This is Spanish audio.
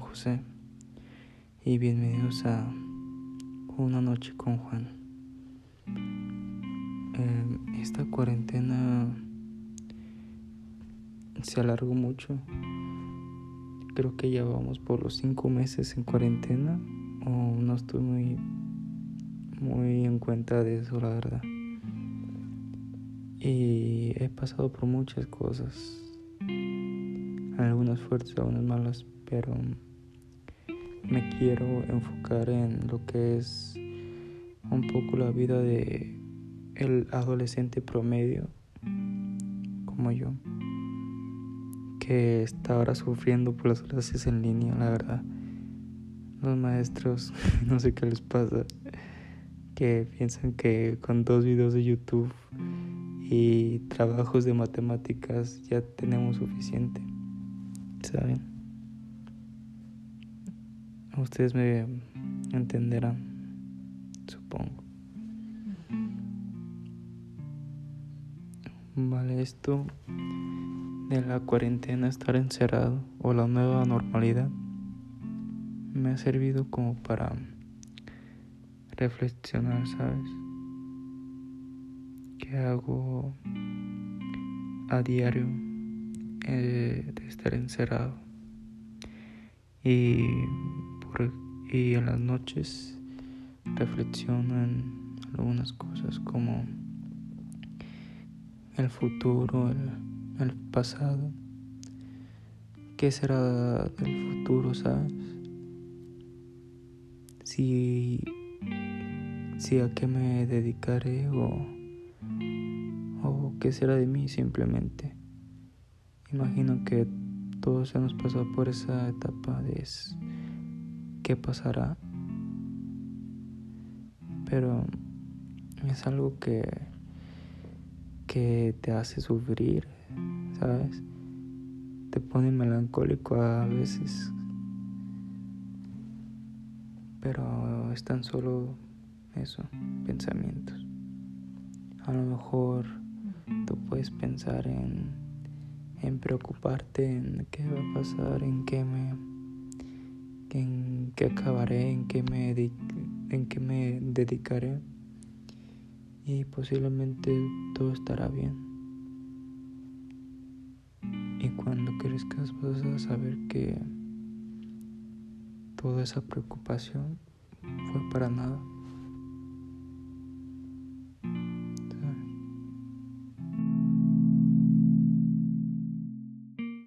José y bienvenidos a Una Noche con Juan. Em, esta cuarentena se alargó mucho. Creo que ya vamos por los cinco meses en cuarentena no estoy muy, muy en cuenta de eso, la verdad. Y he pasado por muchas cosas algunas fuertes, algunas malas, pero me quiero enfocar en lo que es un poco la vida de el adolescente promedio como yo que está ahora sufriendo por las clases en línea, la verdad. Los maestros, no sé qué les pasa, que piensan que con dos videos de YouTube y trabajos de matemáticas ya tenemos suficiente. ¿Saben? Ustedes me entenderán, supongo. Vale, esto de la cuarentena, estar encerrado o la nueva normalidad, me ha servido como para reflexionar, ¿sabes? ¿Qué hago a diario? Eh, de estar encerrado. Y, y en las noches reflexiono en algunas cosas como el futuro, el, el pasado. ¿Qué será del futuro, sabes? Si, si a qué me dedicaré o, o qué será de mí simplemente. Imagino que todos hemos pasado por esa etapa de qué pasará. Pero es algo que, que te hace sufrir, ¿sabes? Te pone melancólico a veces. Pero es tan solo eso, pensamientos. A lo mejor tú puedes pensar en en preocuparte en qué va a pasar, en qué me en qué acabaré, en qué me en qué me dedicaré y posiblemente todo estará bien. Y cuando crezcas vas a saber que toda esa preocupación fue para nada.